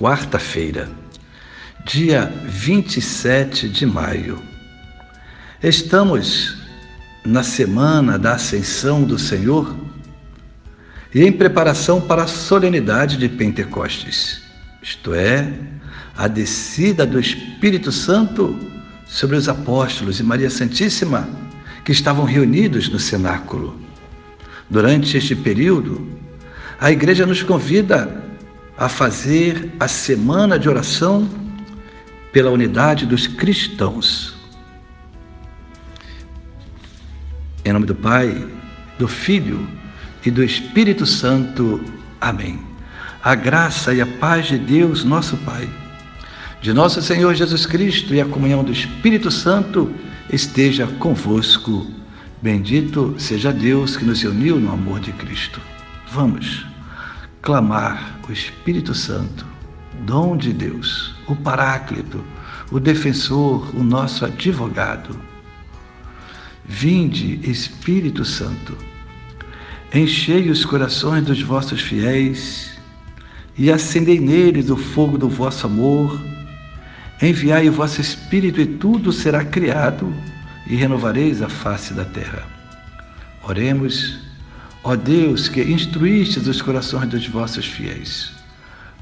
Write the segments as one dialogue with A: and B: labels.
A: quarta-feira, dia 27 de maio. Estamos na semana da Ascensão do Senhor e em preparação para a solenidade de Pentecostes, isto é, a descida do Espírito Santo sobre os apóstolos e Maria Santíssima que estavam reunidos no cenáculo. Durante este período, a igreja nos convida a fazer a semana de oração pela unidade dos cristãos. Em nome do Pai, do Filho e do Espírito Santo. Amém. A graça e a paz de Deus, nosso Pai, de nosso Senhor Jesus Cristo e a comunhão do Espírito Santo esteja convosco. Bendito seja Deus que nos uniu no amor de Cristo. Vamos clamar o Espírito Santo, dom de Deus, o Paráclito, o defensor, o nosso advogado. Vinde, Espírito Santo, enchei os corações dos vossos fiéis e acendei neles o fogo do vosso amor. Enviai o vosso Espírito e tudo será criado e renovareis a face da terra. Oremos Ó Deus, que instruístes os corações dos vossos fiéis,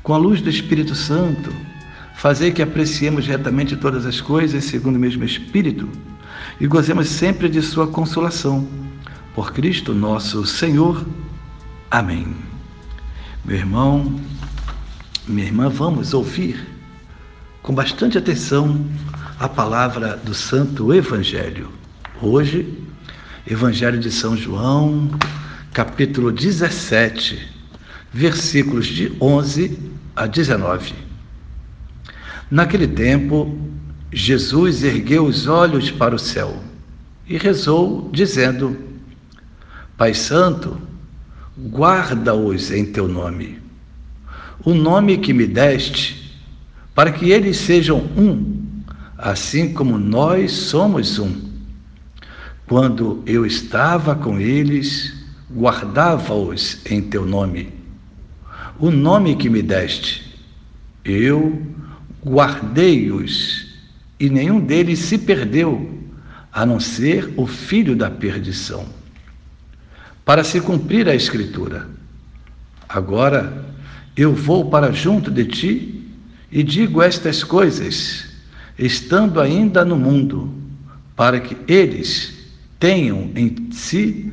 A: com a luz do Espírito Santo, fazei que apreciemos retamente todas as coisas segundo o mesmo Espírito e gozemos sempre de Sua consolação. Por Cristo nosso Senhor. Amém. Meu irmão, minha irmã, vamos ouvir com bastante atenção a palavra do Santo Evangelho. Hoje, Evangelho de São João, capítulo 17, versículos de 11 a 19. Naquele tempo, Jesus ergueu os olhos para o céu e rezou, dizendo: Pai Santo, guarda-os em teu nome, o nome que me deste, para que eles sejam um, assim como nós somos um. Quando eu estava com eles, guardava-os em teu nome. O nome que me deste, eu guardei-os, e nenhum deles se perdeu, a não ser o filho da perdição. Para se cumprir a Escritura. Agora eu vou para junto de ti e digo estas coisas, estando ainda no mundo, para que eles tenham em si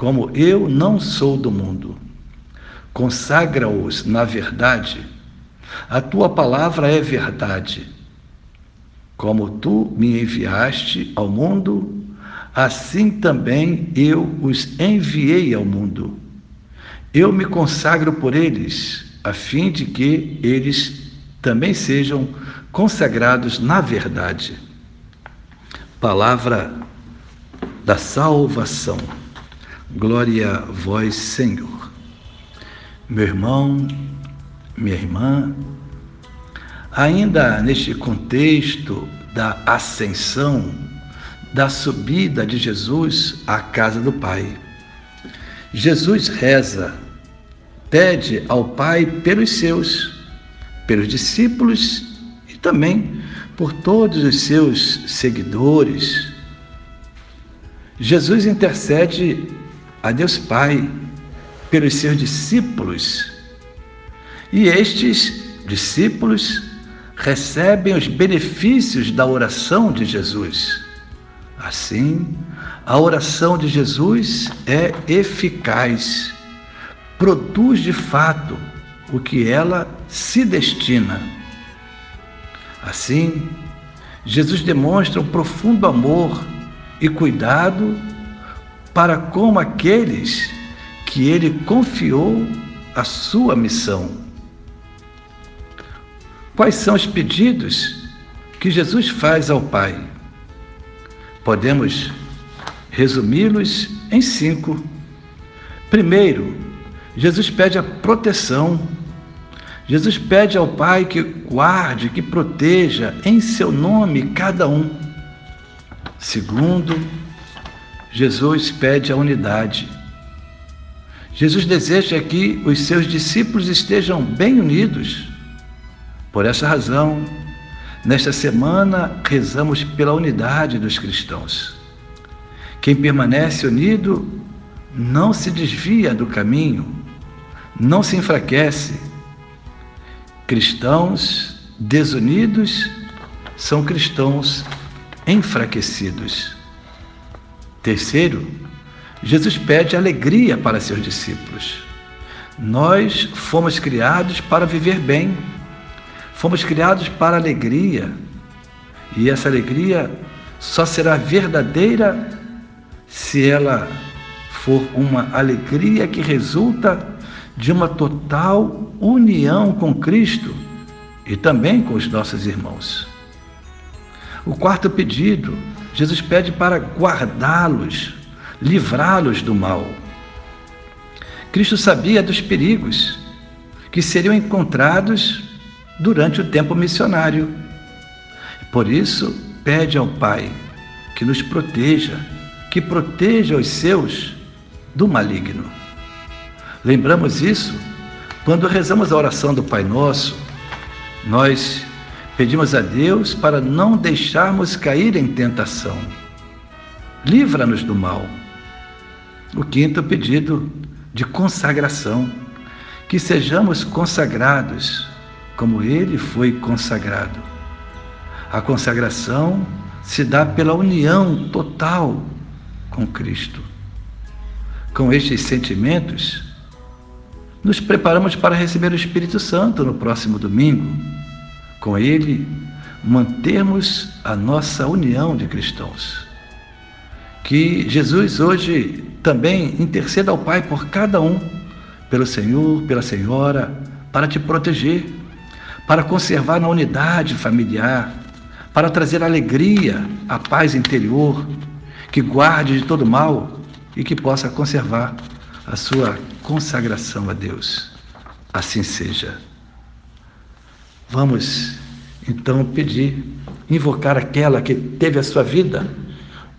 A: como eu não sou do mundo. Consagra-os na verdade. A tua palavra é verdade. Como tu me enviaste ao mundo, assim também eu os enviei ao mundo. Eu me consagro por eles, a fim de que eles também sejam consagrados na verdade. Palavra da salvação. Glória a vós, Senhor. Meu irmão, minha irmã, ainda neste contexto da ascensão, da subida de Jesus à casa do Pai, Jesus reza, pede ao Pai pelos seus, pelos discípulos e também por todos os seus seguidores. Jesus intercede a Deus Pai pelos seus discípulos. E estes discípulos recebem os benefícios da oração de Jesus. Assim, a oração de Jesus é eficaz, produz de fato o que ela se destina. Assim, Jesus demonstra um profundo amor e cuidado para com aqueles que ele confiou a sua missão. Quais são os pedidos que Jesus faz ao Pai? Podemos resumi-los em cinco. Primeiro, Jesus pede a proteção. Jesus pede ao Pai que guarde, que proteja em seu nome cada um. Segundo, Jesus pede a unidade. Jesus deseja que os seus discípulos estejam bem unidos. Por essa razão, nesta semana rezamos pela unidade dos cristãos. Quem permanece unido não se desvia do caminho, não se enfraquece. Cristãos desunidos são cristãos enfraquecidos. Terceiro, Jesus pede alegria para seus discípulos. Nós fomos criados para viver bem, fomos criados para alegria, e essa alegria só será verdadeira se ela for uma alegria que resulta de uma total união com Cristo e também com os nossos irmãos. O quarto pedido, Jesus pede para guardá-los, livrá-los do mal. Cristo sabia dos perigos que seriam encontrados durante o tempo missionário. Por isso, pede ao Pai que nos proteja que proteja os seus do maligno. Lembramos isso quando rezamos a oração do Pai Nosso. Nós pedimos a Deus para não deixarmos cair em tentação. Livra-nos do mal. O quinto pedido de consagração, que sejamos consagrados como ele foi consagrado. A consagração se dá pela união total com Cristo. Com estes sentimentos, nos preparamos para receber o Espírito Santo no próximo domingo. Com ele, mantermos a nossa união de cristãos. Que Jesus hoje também interceda ao Pai por cada um, pelo Senhor, pela Senhora, para te proteger, para conservar na unidade familiar, para trazer alegria, a paz interior, que guarde de todo mal e que possa conservar a sua consagração a Deus. Assim seja. Vamos então pedir, invocar aquela que teve a sua vida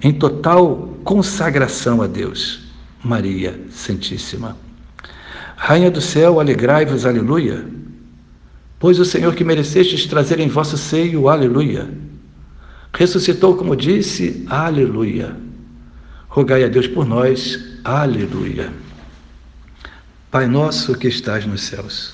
A: em total consagração a Deus, Maria Santíssima. Rainha do céu, alegrai-vos, aleluia, pois o Senhor que merecestes trazer em vosso seio, aleluia Ressuscitou, como disse, aleluia. Rogai a Deus por nós, aleluia. Pai nosso que estás nos céus,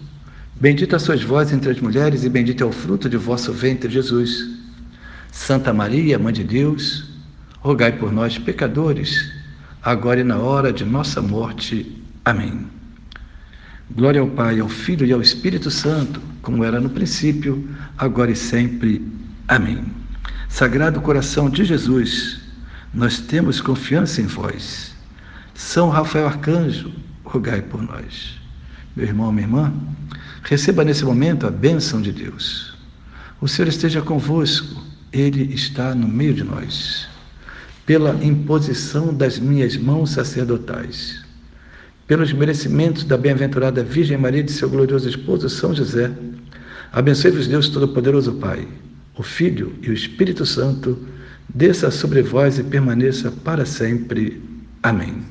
A: Bendita sois vós entre as mulheres, e bendito é o fruto de vosso ventre, Jesus. Santa Maria, Mãe de Deus, rogai por nós, pecadores, agora e na hora de nossa morte. Amém. Glória ao Pai, ao Filho e ao Espírito Santo, como era no princípio, agora e sempre. Amém. Sagrado coração de Jesus, nós temos confiança em vós. São Rafael Arcanjo, rogai por nós. Meu irmão, minha irmã, receba nesse momento a bênção de Deus. O Senhor esteja convosco, Ele está no meio de nós. Pela imposição das minhas mãos sacerdotais, pelos merecimentos da bem-aventurada Virgem Maria e de seu glorioso esposo São José, abençoe-vos Deus Todo-Poderoso Pai, o Filho e o Espírito Santo
B: desça sobre vós e permaneça para sempre. Amém.